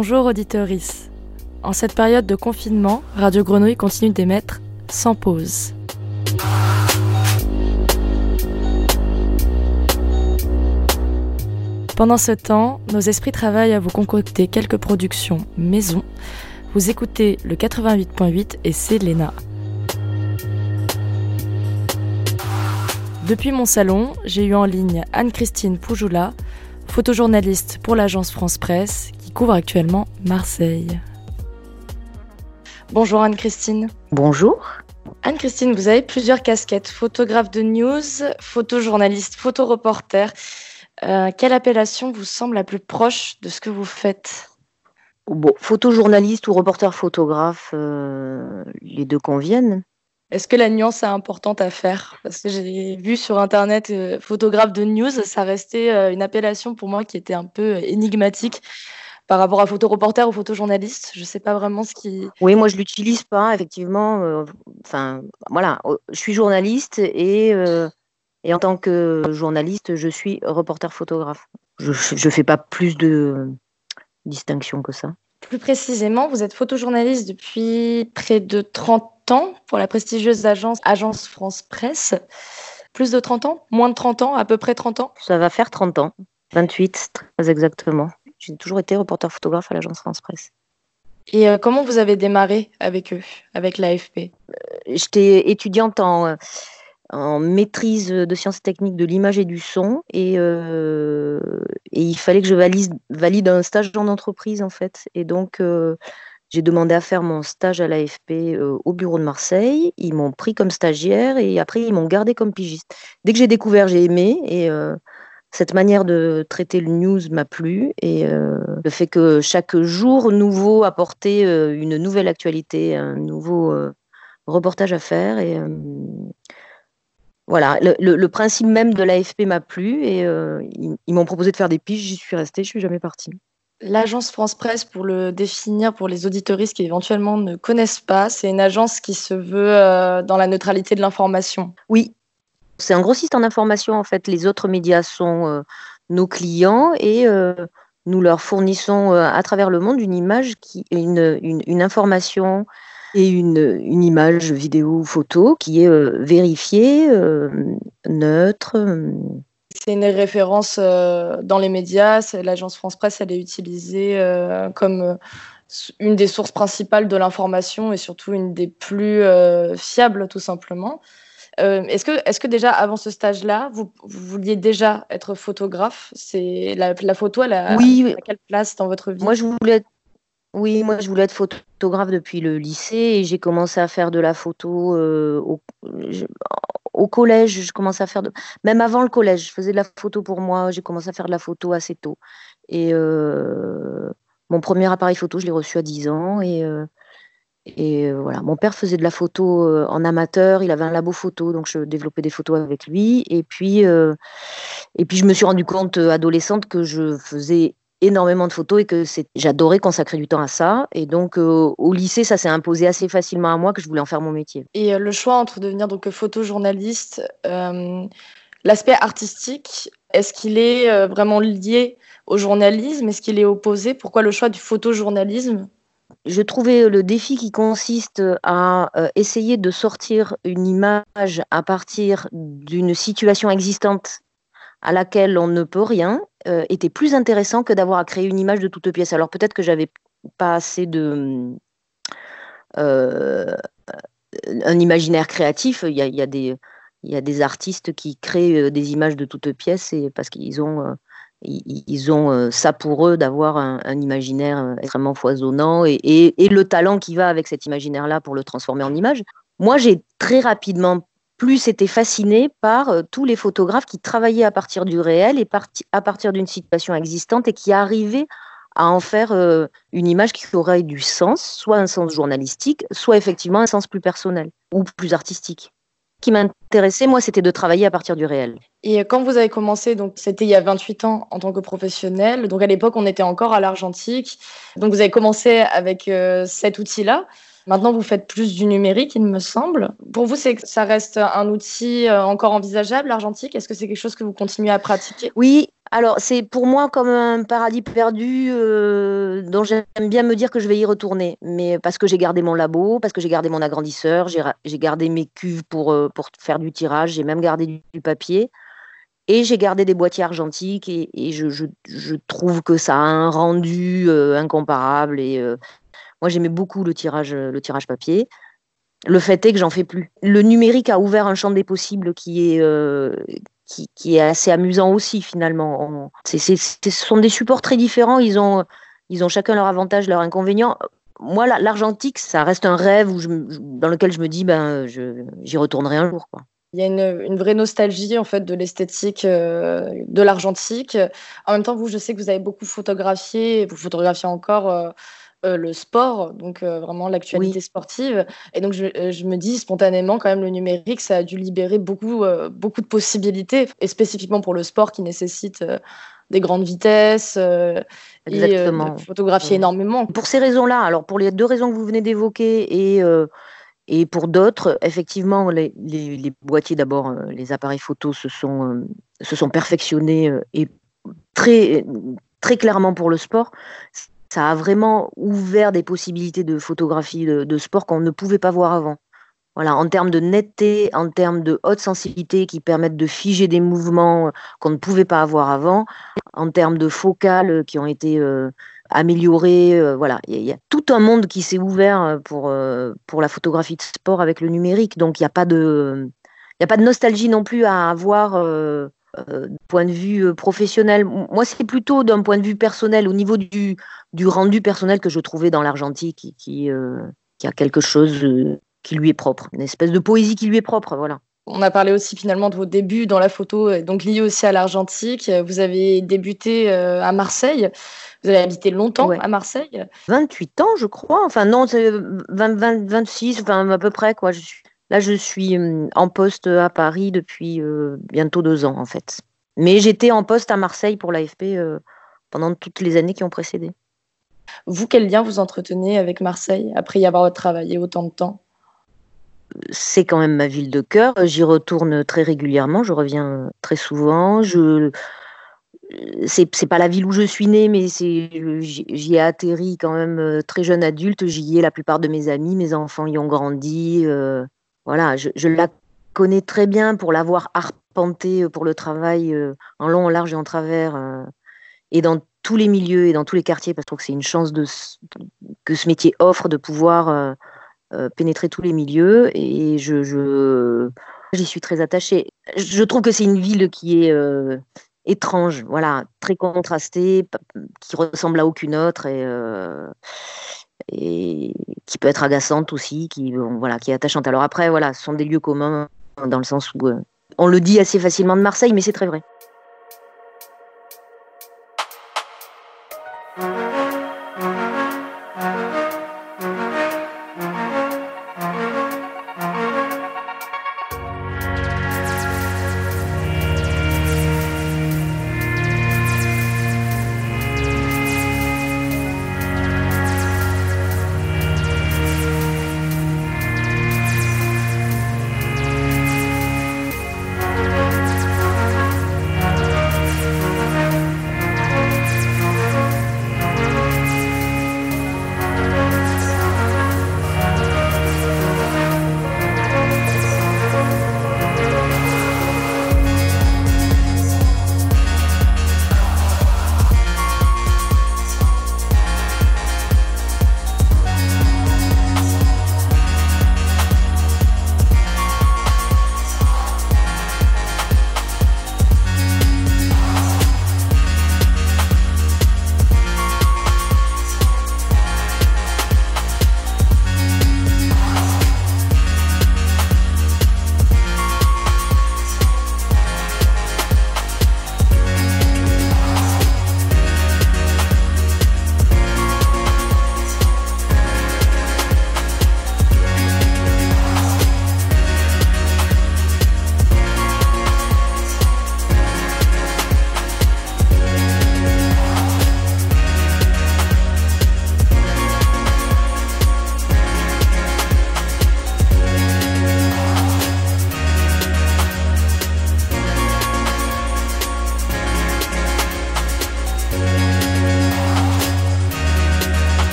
Bonjour auditeuris. En cette période de confinement, Radio Grenouille continue d'émettre sans pause. Pendant ce temps, nos esprits travaillent à vous concocter quelques productions maison. Vous écoutez le 88.8 et c'est Léna. Depuis mon salon, j'ai eu en ligne Anne-Christine Poujoula, photojournaliste pour l'agence France Presse, qui couvre actuellement Marseille. Bonjour Anne-Christine. Bonjour. Anne-Christine, vous avez plusieurs casquettes, photographe de news, photojournaliste, photoreporter. Euh, quelle appellation vous semble la plus proche de ce que vous faites? Bon, photojournaliste ou reporter photographe, euh, les deux conviennent. Est-ce que la nuance est importante à faire? Parce que j'ai vu sur Internet euh, photographe de news, ça restait une appellation pour moi qui était un peu énigmatique par rapport à photoreporter ou photojournaliste. Je ne sais pas vraiment ce qui. Oui, moi je l'utilise pas, effectivement. Enfin, voilà, je suis journaliste et et en tant que journaliste, je suis reporter photographe. Je ne fais pas plus de distinction que ça. Plus précisément, vous êtes photojournaliste depuis près de 30 ans pour la prestigieuse agence Agence France Presse. Plus de 30 ans? Moins de 30 ans? À peu près 30 ans? Ça va faire 30 ans. 28, très exactement. J'ai toujours été reporter photographe à l'agence France Presse. Et euh, comment vous avez démarré avec eux, avec l'AFP euh, J'étais étudiante en en maîtrise de sciences techniques de l'image et du son et, euh, et, il fallait que je valide, valide un stage en entreprise en fait. Et donc euh, j'ai demandé à faire mon stage à l'AFP euh, au bureau de Marseille. Ils m'ont pris comme stagiaire et après ils m'ont gardé comme pigiste. Dès que j'ai découvert j'ai aimé et cette manière de traiter le news m'a plu et le fait que chaque jour nouveau apportait une nouvelle actualité un nouveau reportage à faire et voilà, le, principe même de l'AFP m'a plu et euh, ils, m'ont proposé de faire des piges, j'y suis restée, je suis jamais partie. L'agence France Presse, pour le définir pour les auditoristes qui éventuellement ne connaissent pas, c'est une agence qui se veut euh, dans la neutralité de l'information. Oui, c'est un grossiste en information en fait. Les autres médias sont euh, nos clients et nous leur fournissons à travers le monde une image, qui, une, information et une, image vidéo ou photo qui est euh, vérifiée, euh, neutre. Euh. C'est une référence dans les médias. L'agence France Presse, elle est utilisée comme une des sources principales de l'information et surtout une des plus fiables, tout simplement. Est-ce que, est que déjà avant ce stage-là, vous, vouliez déjà être photographe? C'est la, la, photo, elle a, oui, à quelle place dans votre vie? Moi, je voulais être oui, moi je voulais être photographe depuis le lycée et j'ai commencé à faire de la photo euh, au, collège. Je commençais à faire de... même avant le collège, je faisais de la photo pour moi. J'ai commencé à faire de la photo assez tôt. Et euh, mon premier appareil photo, je l'ai reçu à 10 ans et euh, et voilà, mon père faisait de la photo en amateur, il avait un labo photo, donc je développais des photos avec lui. Et puis, et puis je me suis rendu compte adolescente que je faisais énormément de photos et que j'adorais consacrer du temps à ça. Et donc, euh, au lycée, ça s'est imposé assez facilement à moi que je voulais en faire mon métier. Et euh, le choix entre devenir donc photojournaliste, euh, l'aspect artistique, est-ce qu'il est vraiment lié au journalisme? Est-ce qu'il est opposé? Pourquoi le choix du photojournalisme? Je trouvais le défi qui consiste à essayer de sortir une image à partir d'une situation existante à laquelle on ne peut rien euh, était plus intéressant que d'avoir à créer une image de toute pièce. Alors peut-être que j'avais pas assez de euh, un imaginaire créatif. Il y a, des artistes qui créent euh, des images de toutes pièces parce qu'ils ont ils, ont ça pour eux d'avoir un, imaginaire extrêmement foisonnant et, le talent qui va avec cet imaginaire-là pour le transformer en image. Moi, j'ai très rapidement plus était fasciné par euh, tous les photographes qui travaillaient à partir du réel et à partir d'une situation existante et qui arrivaient à en faire euh, une image qui aurait du sens, soit un sens journalistique, soit effectivement un sens plus personnel ou plus artistique. Ce qui m'intéressait, moi, c'était de travailler à partir du réel. Et quand vous avez commencé, donc c'était il y a 28 ans en tant que professionnel, donc à l'époque on était encore à l'argentique, donc vous avez commencé avec euh, cet outil-là. Maintenant, vous faites plus du numérique, il me semble. Pour vous, c'est que ça reste un outil euh, encore envisageable, l'argentique? Est-ce que c'est quelque chose que vous continuez à pratiquer? Oui, alors, c'est pour moi comme un paradis perdu euh, dont j'aime bien me dire que je vais y retourner. Mais parce que j'ai gardé mon labo, parce que j'ai gardé mon agrandisseur, j'ai gardé mes cuves pour, euh, faire du tirage, j'ai même gardé du, papier. Et j'ai gardé des boîtiers argentiques et, je, je, trouve que ça a un rendu euh, incomparable. Et moi, j'aimais beaucoup le tirage, le tirage papier. Le fait est que j'en fais plus. Le numérique a ouvert un champ des possibles qui est, qui, est assez amusant aussi finalement. ce sont des supports très différents, ils ont, ils ont chacun leur avantage, leur inconvénient. Moi, l'argentique, ça reste un rêve où je, dans lequel je me dis, ben, j'y retournerai un jour. Quoi. Il y a une, une, vraie nostalgie en fait de l'esthétique euh, de l'argentique. En même temps, vous, je sais que vous avez beaucoup photographié, vous photographiez encore euh, euh, le sport, donc euh, vraiment l'actualité sportive. Et donc, euh, je, me dis spontanément, quand même, le numérique, ça a dû libérer beaucoup, beaucoup de possibilités, et spécifiquement pour le sport qui nécessite des grandes vitesses Exactement. et photographier énormément. Pour ces raisons-là, alors pour les deux raisons que vous venez d'évoquer et et pour d'autres, effectivement, les, les, boîtiers, d'abord, les appareils photo se sont, se sont perfectionnés et très, très clairement pour le sport ça a vraiment ouvert des possibilités de photographie de, sport qu'on ne pouvait pas voir avant. Voilà, en termes de netteté, en termes de haute sensibilité qui permettent de figer des mouvements qu'on ne pouvait pas avoir avant, en termes de focales qui ont été euh, améliorées. Euh, voilà, il y, a tout un monde qui s'est ouvert pour, euh, pour la photographie de sport avec le numérique. Donc il n'y a pas de a pas de nostalgie non plus à avoir euh, point de vue euh, professionnel. Moi, c'est plutôt d'un point de vue personnel, au niveau du, du rendu personnel que je trouvais dans l'argentique, qui, qui, euh, qui, a quelque chose qui lui est propre, une espèce de poésie qui lui est propre, voilà. On a parlé aussi finalement de vos débuts dans la photo, donc liés aussi à l'argentique. Vous avez débuté à Marseille. Vous avez habité longtemps à Marseille 28 ans, je crois. Enfin, non, 20, 26, enfin, à peu près, quoi. Je suis Là, je suis hum, en poste à Paris depuis euh, bientôt deux ans, en fait. Mais j'étais en poste à Marseille pour l'AFP euh, pendant toutes les années qui ont précédé. Vous, quel lien vous entretenez avec Marseille après y avoir travaillé autant de temps? C'est quand même ma ville de cœur. J'y retourne très régulièrement. Je reviens très souvent. Je c'est pas la ville où je suis née, mais j'y ai atterri quand même euh, très jeune adulte. J'y ai la plupart de mes amis, mes enfants y ont grandi voilà, je, la connais très bien pour l'avoir arpentée euh, pour le travail euh, en long, en large et en travers, euh, et dans tous les milieux et dans tous les quartiers, parce que je trouve que c'est une chance que ce métier offre de pouvoir pénétrer tous les milieux, et je, j'y suis très attachée. Je trouve que c'est une ville qui est étrange, voilà, très contrastée, qui ressemble à aucune autre, et et qui peut être agaçante aussi, qui, voilà, qui est attachante. Alors après, voilà, ce sont des lieux communs dans le sens où euh, on le dit assez facilement de Marseille, mais c'est très vrai.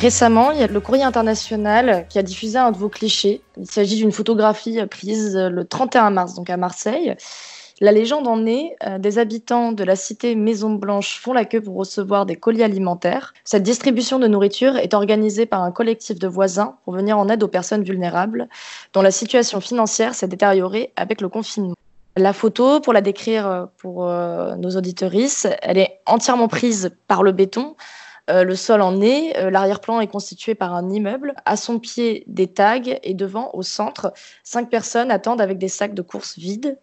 Récemment, il y a le Courrier international qui a diffusé un de vos clichés. Il s'agit d'une photographie prise le 31 mars, donc à Marseille. La légende en est, euh, des habitants de la cité Maison Blanche font la queue pour recevoir des colis alimentaires. Cette distribution de nourriture est organisée par un collectif de voisins pour venir en aide aux personnes vulnérables dont la situation financière s'est détériorée avec le confinement. La photo, pour la décrire euh, pour euh, nos auditorices, elle est entièrement prise par le béton, euh, le sol en est, euh, l'arrière-plan est constitué par un immeuble. À son pied, des tags et devant, au centre, cinq personnes attendent avec des sacs de course vides.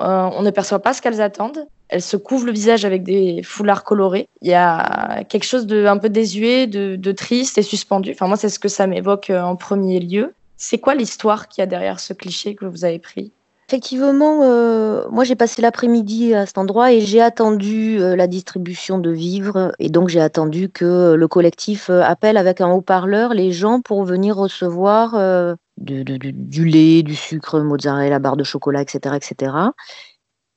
Euh, on ne perçoit pas ce qu'elles attendent. Elles se couvrent le visage avec des foulards colorés. Il y a quelque chose de un peu désuet, de, de triste et suspendu. Enfin, moi, c'est ce que ça m'évoque en premier lieu. C'est quoi l'histoire qu'il y a derrière ce cliché que vous avez pris? Effectivement, euh, moi j'ai passé l'après-midi à cet endroit et j'ai attendu euh, la distribution de vivres et donc j'ai attendu que le collectif euh, appelle avec un haut-parleur les gens pour venir recevoir du lait, du sucre, mozzarella, barre de chocolat, etc. etc.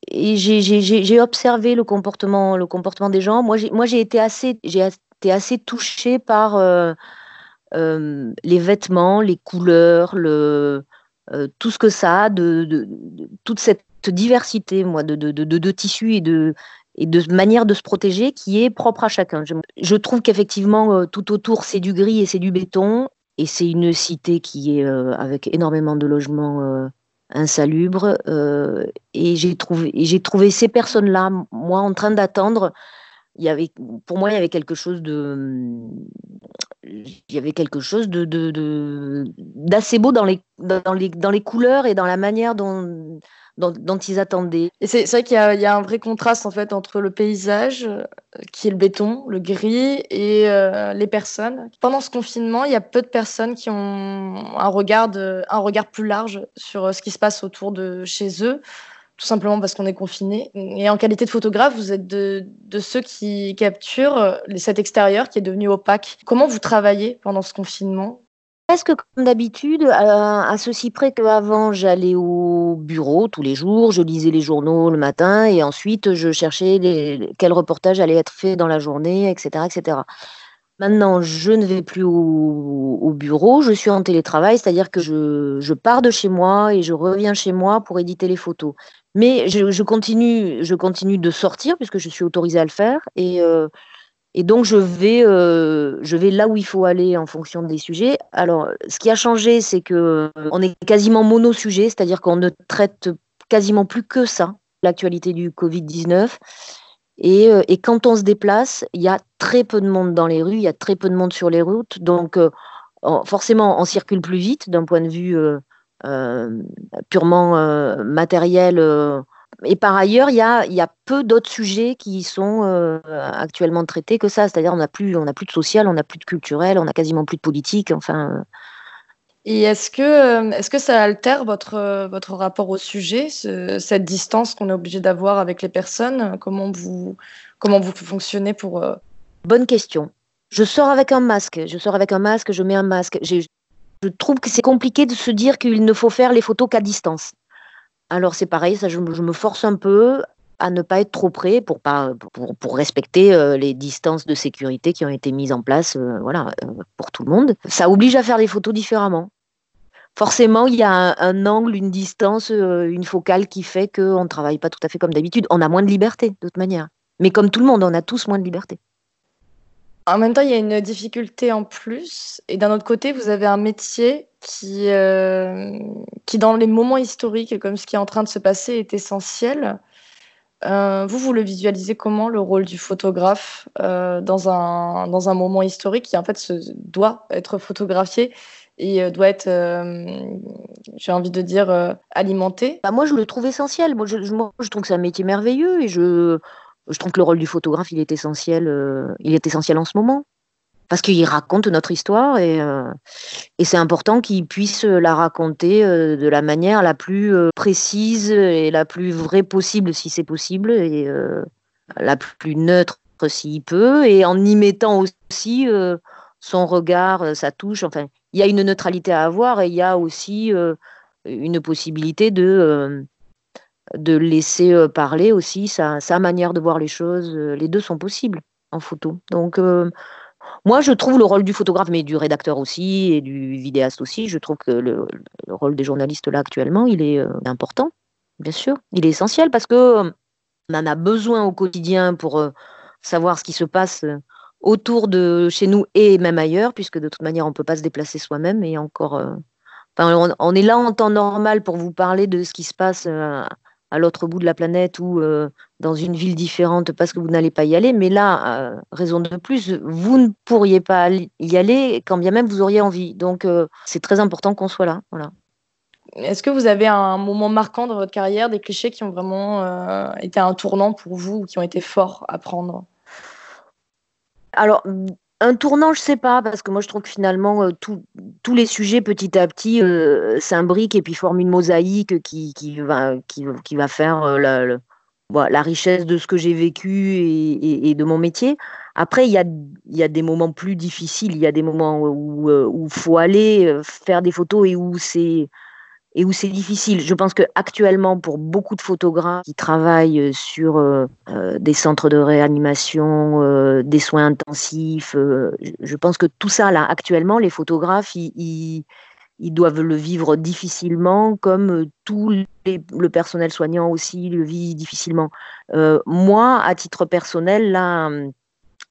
Et j'ai observé le comportement, le comportement des gens. Moi j'ai été assez, été assez touchée par les vêtements, les couleurs, le euh, tout ce que ça a, de, toute cette diversité moi, de, de, tissus et de, et de manière de se protéger qui est propre à chacun. Je, trouve qu'effectivement, euh, tout autour, c'est du gris et c'est du béton. Et c'est une cité qui est euh, avec énormément de logements insalubres. et j'ai trouvé, j'ai trouvé ces personnes-là, moi, en train d'attendre. Il y avait, pour moi, il y avait quelque chose de, il y avait quelque chose de, d'assez beau dans les, dans, les, dans les couleurs et dans la manière dont, dont, ils attendaient. Et c'est, vrai qu'il y a, un vrai contraste en fait entre le paysage, euh, qui est le béton, le gris, et euh, les personnes. Pendant ce confinement, il y a peu de personnes qui ont un regard, un regard plus large sur euh, ce qui se passe autour de chez eux tout simplement parce qu'on est confiné. Et en qualité de photographe, vous êtes de, ceux qui capturent euh, cet extérieur qui est devenu opaque. Comment vous travaillez pendant ce confinement? Presque comme d'habitude, à, ceci près qu'avant, j'allais au bureau tous les jours, je lisais les journaux le matin et ensuite je cherchais les, quel reportage allait être fait dans la journée, etc. etc. Maintenant, je ne vais plus au, bureau, je suis en télétravail, c'est-à-dire que je, pars de chez moi et je reviens chez moi pour éditer les photos. Mais je, continue, je continue de sortir puisque je suis autorisée à le faire. Et, euh, donc, je vais, euh, je vais là où il faut aller en fonction des sujets. Alors, ce qui a changé, c'est que on est quasiment mono-sujet, c'est-à-dire qu'on ne traite quasiment plus que ça, l'actualité du Covid-19. Et, euh, quand on se déplace, il y a très peu de monde dans les rues, il y a très peu de monde sur les routes. Donc, forcément, on circule plus vite d'un point de vue euh, purement euh, matériel. Euh. Et par ailleurs, il y a, y a, peu d'autres sujets qui sont actuellement traités que ça. C'est-à-dire, on n'a plus, on plus de social, on n'a plus de culturel, on n'a quasiment plus de politique. Enfin. Et est-ce que, est-ce que ça altère votre, votre rapport au sujet, cette distance qu'on est obligé d'avoir avec les personnes? Comment vous, comment vous fonctionnez pour Bonne question. Je sors avec un masque. Je sors avec un masque. Je mets un masque. J'ai je trouve que c'est compliqué de se dire qu'il ne faut faire les photos qu'à distance. Alors c'est pareil, ça je, me force un peu à ne pas être trop près pour, respecter euh, les distances de sécurité qui ont été mises en place euh, voilà, euh, pour tout le monde. Ça oblige à faire les photos différemment. Forcément, il y a un, un angle, une distance, une focale qui fait qu'on ne travaille pas tout à fait comme d'habitude. On a moins de liberté, de toute manière. Mais comme tout le monde, on a tous moins de liberté. En même temps, il y a une difficulté en plus. Et d'un autre côté, vous avez un métier qui, euh, qui, dans les moments historiques, comme ce qui est en train de se passer, est essentiel. Euh, vous, vous le visualisez comment, le rôle du photographe euh, dans, un, dans un moment historique qui, en fait, se, doit être photographié et doit être, j'ai envie de dire, alimenté? Bah Moi, je le trouve essentiel. Je, moi, je trouve que c'est un métier merveilleux et je je trouve que le rôle du photographe, il est essentiel, euh, il est essentiel en ce moment. Parce qu'il raconte notre histoire et, euh, c'est important qu'il puisse la raconter euh, de la manière la plus précise et la plus vraie possible, si c'est possible, et la plus neutre s'il peut, et en y mettant aussi son regard, sa touche. Enfin, il y a une neutralité à avoir et il y a aussi une possibilité de de laisser euh, parler aussi sa, manière de voir les choses. Euh, les deux sont possibles en photo. Donc, euh, moi, je trouve le rôle du photographe, mais du rédacteur aussi et du vidéaste aussi, je trouve que le, rôle des journalistes là actuellement, il est important, bien sûr. Il est essentiel parce que on en a besoin au quotidien pour savoir ce qui se passe autour de chez nous et même ailleurs, puisque de toute manière, on ne peut pas se déplacer soi-même et encore. on, est là en temps normal pour vous parler de ce qui se passe à l'autre bout de la planète ou euh, dans une ville différente parce que vous n'allez pas y aller. Mais là, euh, raison de plus, vous ne pourriez pas y aller quand bien même vous auriez envie. Donc, euh, c'est très important qu'on soit là. Voilà. Est-ce que vous avez un moment marquant dans votre carrière, des clichés qui ont vraiment été un tournant pour vous ou qui ont été forts à prendre? Alors, un tournant, je sais pas, parce que moi je trouve que finalement euh, tous les sujets petit à petit euh, s'imbriquent et puis forment une mosaïque qui, qui, va, faire euh, la, la, richesse de ce que j'ai vécu et, et, de mon métier. Après, il y a, y a des moments plus difficiles, il y a des moments où il faut aller faire des photos et où c'est et où c'est difficile. Je pense que actuellement, pour beaucoup de photographes qui travaillent euh, sur euh, euh, des centres de réanimation, des soins intensifs, je pense que tout ça, là, actuellement, les photographes, ils, ils, doivent le vivre difficilement, comme tout le personnel soignant aussi le vit difficilement. moi, à titre personnel, là,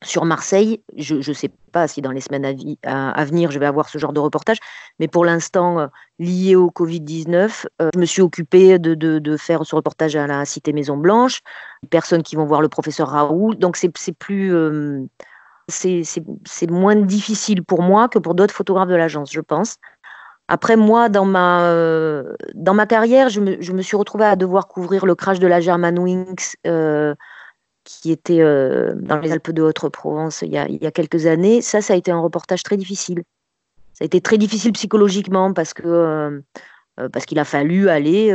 sur Marseille. Je ne sais pas si dans les semaines à, venir, je vais avoir ce genre de reportage, mais pour l'instant, euh, lié au Covid-19, euh, je me suis occupée de, faire ce reportage à la Cité Maison Blanche, personnes qui vont voir le professeur Raoult, donc c'est plus... Euh, c'est moins difficile pour moi que pour d'autres photographes de l'agence, je pense. Après, moi, dans ma, dans ma carrière, je me, je me, suis retrouvée à devoir couvrir le crash de la Germanwings qui était euh, dans les Alpes de Haute-Provence il, il, y a quelques années, ça, ça a été un reportage très difficile. Ça a été très difficile psychologiquement parce que euh, euh, parce qu'il a fallu aller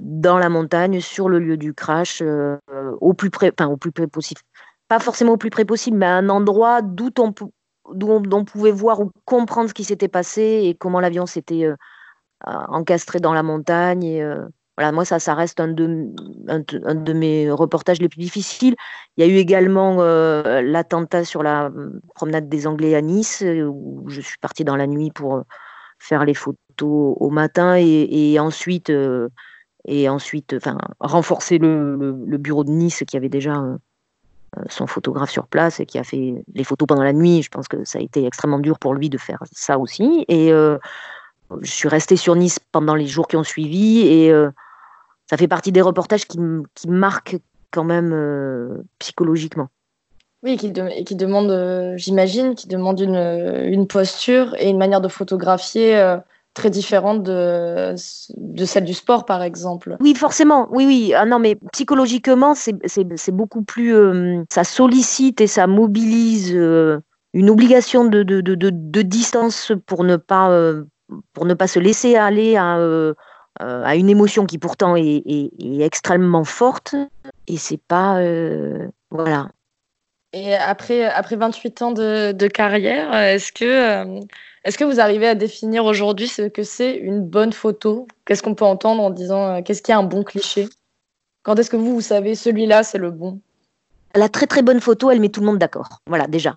dans la montagne, sur le lieu du crash, au plus près, enfin au plus près possible. Pas forcément au plus près possible, mais à un endroit d'où on, on, pouvait voir ou comprendre ce qui s'était passé et comment l'avion s'était encastré dans la montagne. Voilà, moi, ça, ça reste un de, un, de mes reportages les plus difficiles. Il y a eu également euh, l'attentat sur la hum, promenade des Anglais à Nice, euh, où je suis partie dans la nuit pour euh, faire les photos au matin et, ensuite, et ensuite enfin, renforcer le, le, bureau de Nice qui avait déjà son photographe sur place et qui a fait les photos pendant la nuit. Je pense que ça a été extrêmement dur pour lui de faire ça aussi. Et je suis restée sur Nice pendant les jours qui ont suivi et ça fait partie des reportages qui, qui marquent quand même euh, psychologiquement. Oui, qui, qui demandent, euh, j'imagine, qui demandent une, une, posture et une manière de photographier euh, très différente de, de, celle du sport, par exemple. Oui, forcément. Oui, oui. Ah non, mais psychologiquement, c'est beaucoup plus. ça sollicite et ça mobilise une obligation de, de, de, distance pour ne pas, pour ne pas se laisser aller à euh, à une émotion qui pourtant est, extrêmement forte et c'est pas euh, voilà. Et après, après 28 ans de, carrière, est-ce que, euh, est-ce que vous arrivez à définir aujourd'hui ce que c'est une bonne photo? Qu'est-ce qu'on peut entendre en disant qu'est-ce qui est un bon cliché? Quand est-ce que vous, vous savez celui-là, c'est le bon? La très très bonne photo, elle met tout le monde d'accord. Voilà, déjà.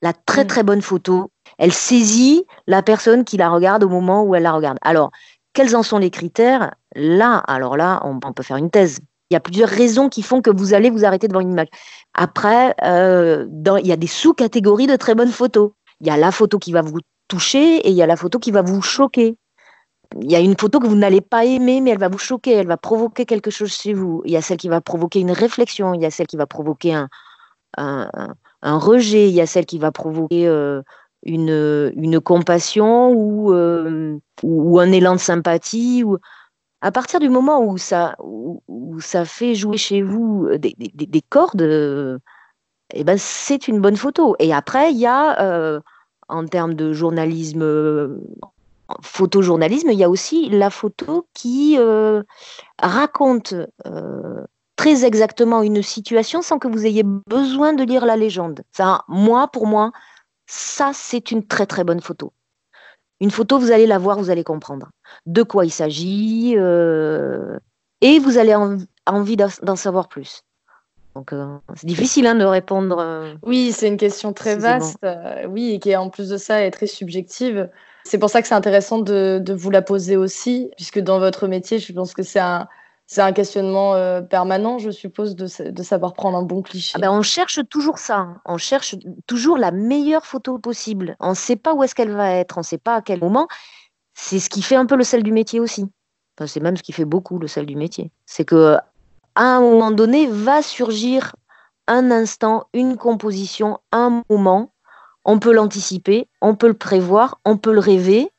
La très mm. très bonne photo, elle saisit la personne qui la regarde au moment où elle la regarde. Alors, quels en sont les critères? Là, alors là, on, peut faire une thèse. Il y a plusieurs raisons qui font que vous allez vous arrêter devant une image. Après, euh, il y a des sous-catégories de très bonnes photos. Il y a la photo qui va vous toucher et il y a la photo qui va vous choquer. Il y a une photo que vous n'allez pas aimer, mais elle va vous choquer, elle va provoquer quelque chose chez vous. Il y a celle qui va provoquer une réflexion, il y a celle qui va provoquer un, rejet, il y a celle qui va provoquer euh, une, une compassion ou, euh, ou, un élan de sympathie. Ou... À partir du moment où ça, où, ça fait jouer chez vous des, des, des cordes, eh ben, c'est une bonne photo. Et après, il y a, euh, en termes de journalisme, photojournalisme, il y a aussi la photo qui euh, raconte très exactement une situation sans que vous ayez besoin de lire la légende. Ça, moi, pour moi, ça, c'est une très très bonne photo. Une photo, vous allez la voir, vous allez comprendre de quoi il s'agit euh, et vous allez avoir envie d'en savoir plus. Donc c'est difficile hein, de répondre. oui, c'est une question très vaste, oui, et qui en plus de ça est très subjective. C'est pour ça que c'est intéressant de, de, vous la poser aussi, puisque dans votre métier, je pense que c'est un, c'est un questionnement euh, permanent, je suppose, de, savoir prendre un bon cliché. Ah ben on cherche toujours ça. Hein. On cherche toujours la meilleure photo possible. On ne sait pas où est-ce qu'elle va être, on ne sait pas à quel moment. C'est ce qui fait un peu le sel du métier aussi. C'est même ce qui fait beaucoup le sel du métier. C'est que à un moment donné va surgir un instant, une composition, un moment. On peut l'anticiper, on peut le prévoir, on peut le rêver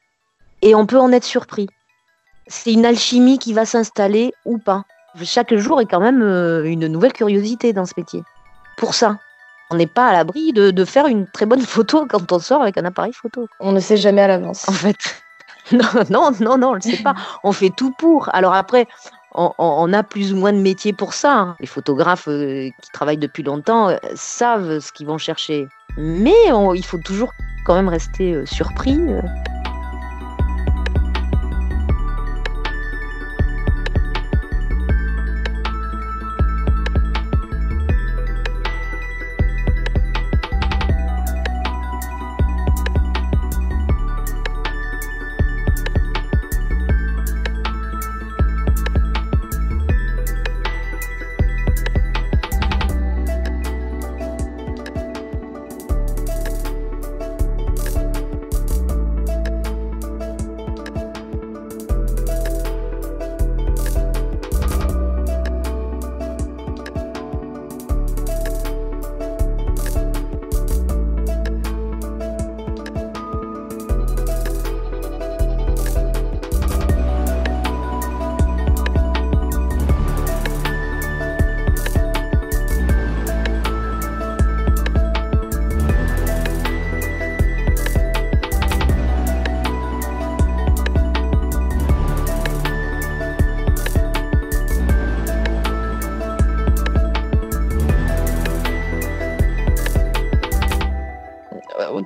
et on peut en être surpris c'est une alchimie qui va s'installer ou pas. Chaque jour est quand même euh, une nouvelle curiosité dans ce métier. Pour ça, on n'est pas à l'abri de, faire une très bonne photo quand on sort avec un appareil photo. On ne sait jamais à l'avance. En fait, non, non, non, non, on ne le sait pas. On fait tout pour. Alors après, on, a plus ou moins de métiers pour ça. Hein. Les photographes euh, qui travaillent depuis longtemps euh, savent ce qu'ils vont chercher. Mais il faut toujours quand même rester surpris.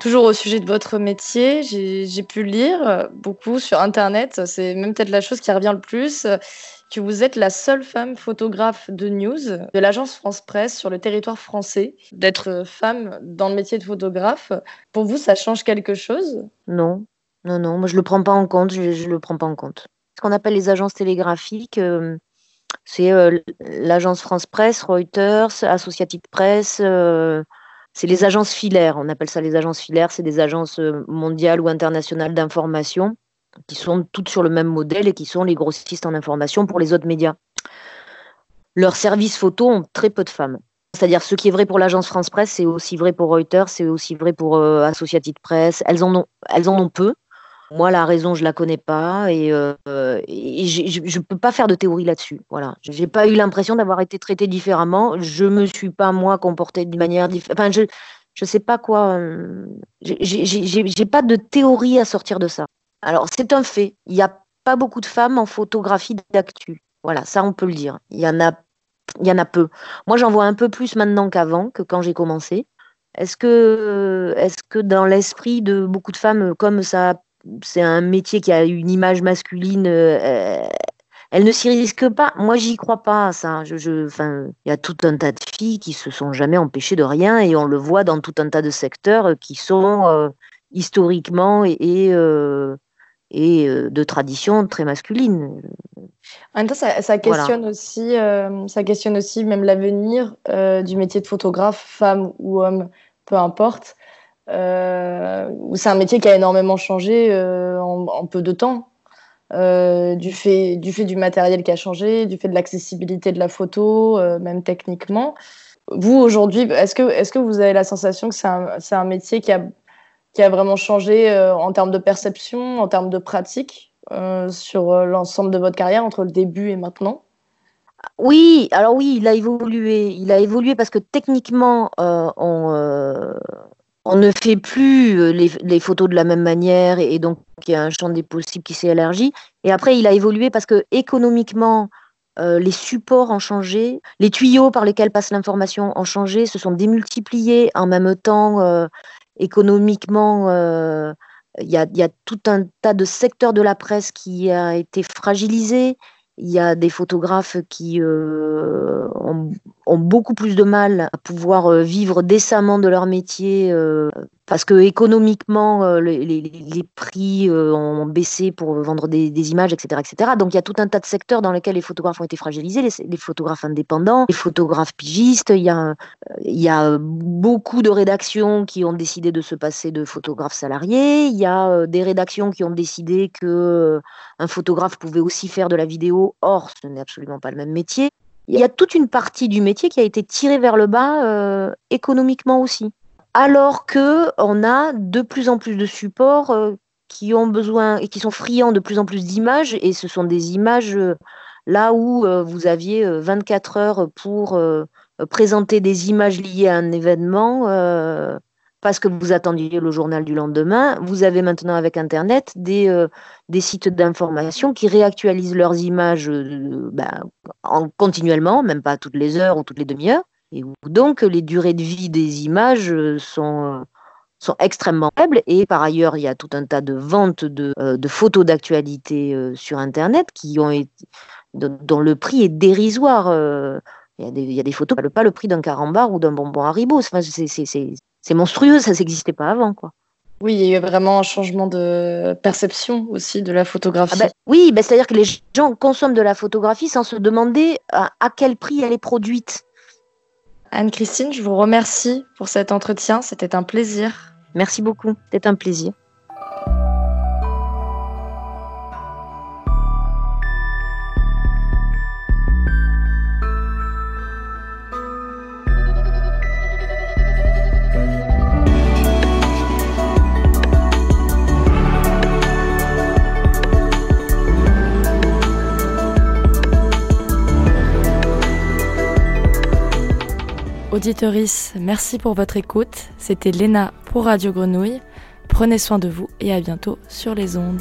Toujours au sujet de votre métier, j'ai pu lire beaucoup sur Internet, c'est même peut-être la chose qui revient le plus, que vous êtes la seule femme photographe de news de l'agence France Presse sur le territoire français. D'être femme dans le métier de photographe, pour vous, ça change quelque chose? Non, non, non, moi je le prends pas en compte, je, ne le prends pas en compte. Ce qu'on appelle les agences télégraphiques, euh, c'est euh, l'agence France Presse, Reuters, Associated Press. Euh, c'est les agences filaires, on appelle ça les agences filaires, c'est des agences euh, mondiales ou internationales d'information qui sont toutes sur le même modèle et qui sont les grossistes en information pour les autres médias. Leurs services photo ont très peu de femmes. C'est-à-dire ce qui est vrai pour l'agence France Presse, c'est aussi vrai pour Reuters, c'est aussi vrai pour euh, Associated Press. Elles en ont, elles en ont peu. Moi, la raison, je la connais pas et, euh, je ne peux pas faire de théorie là-dessus. Voilà, j'ai pas eu l'impression d'avoir été traitée différemment. Je me suis pas moi comportée d'une manière différente. Enfin, je je sais pas quoi. Euh, j'ai pas de théorie à sortir de ça. Alors, c'est un fait. Il n'y a pas beaucoup de femmes en photographie d'actu. Voilà, ça on peut le dire. Il y en a, y en a peu. Moi, j'en vois un peu plus maintenant qu'avant, que quand j'ai commencé. Est-ce que, est-ce que dans l'esprit de beaucoup de femmes, comme ça c'est un métier qui a une image masculine. Euh, elle ne s'y risque pas. Moi, j'y crois pas à ça. Je, il y a tout un tas de filles qui se sont jamais empêchées de rien et on le voit dans tout un tas de secteurs qui sont euh, historiquement et, et, euh, de tradition très masculines. En même temps, ça, questionne aussi, ça questionne aussi même l'avenir du métier de photographe, femme ou homme, peu importe. Euh, c'est un métier qui a énormément changé euh, en, peu de temps. Euh, du, fait, du matériel qui a changé, du fait de l'accessibilité de la photo, même techniquement. Vous, aujourd'hui, est-ce que, vous avez la sensation que c'est un, métier qui a vraiment changé en termes de perception, en termes de pratique sur l'ensemble de votre carrière entre le début et maintenant? Oui, alors oui, il a évolué. Il a évolué parce que techniquement, on, on ne fait plus euh, les, photos de la même manière et, donc il y a un champ des possibles qui s'est élargi. Et après, il a évolué parce que économiquement, euh, les supports ont changé, les tuyaux par lesquels passe l'information ont changé, se sont démultipliés en même temps. Euh, économiquement, il y, a, tout un tas de secteurs de la presse qui a été fragilisé. Il y a des photographes qui ont, ont beaucoup plus de mal à pouvoir vivre décemment de leur métier parce que économiquement, euh, les, prix euh, ont baissé pour vendre des, images, etc., etc. Donc il y a tout un tas de secteurs dans lesquels les photographes ont été fragilisés, les, photographes indépendants, les photographes pigistes. Il y, a, il y a beaucoup de rédactions qui ont décidé de se passer de photographes salariés. Il y a euh, des rédactions qui ont décidé que un photographe pouvait aussi faire de la vidéo. Or, ce n'est absolument pas le même métier. Il y a toute une partie du métier qui a été tirée vers le bas économiquement aussi. Alors que on a de plus en plus de supports euh, qui ont besoin et qui sont friands de plus en plus d'images. Et ce sont des images euh, là où euh, vous aviez 24 heures pour présenter des images liées à un événement parce que vous attendiez le journal du lendemain. Vous avez maintenant avec Internet des, des sites d'information qui réactualisent leurs images ben, en, continuellement, même pas toutes les heures ou toutes les demi-heures. Et donc les durées de vie des images euh, sont, euh, sont extrêmement faibles. Et par ailleurs, il y a tout un tas de ventes de, euh, photos d'actualité sur Internet qui ont été, dont le prix est dérisoire. Il y, a des, photos qui ne pas le prix d'un carambar ou d'un bonbon Haribo. Enfin, c'est monstrueux, ça n'existait pas avant. quoi. Oui, il y a eu vraiment un changement de perception aussi de la photographie. Ah ben, oui, ben, c'est-à-dire que les gens consomment de la photographie sans se demander à quel prix elle est produite. Anne-Christine, je vous remercie pour cet entretien. C'était un plaisir. Merci beaucoup. C'était un plaisir. Auditeurice, merci pour votre écoute. C'était Léna pour Radio Grenouille. Prenez soin de vous et à bientôt sur les ondes.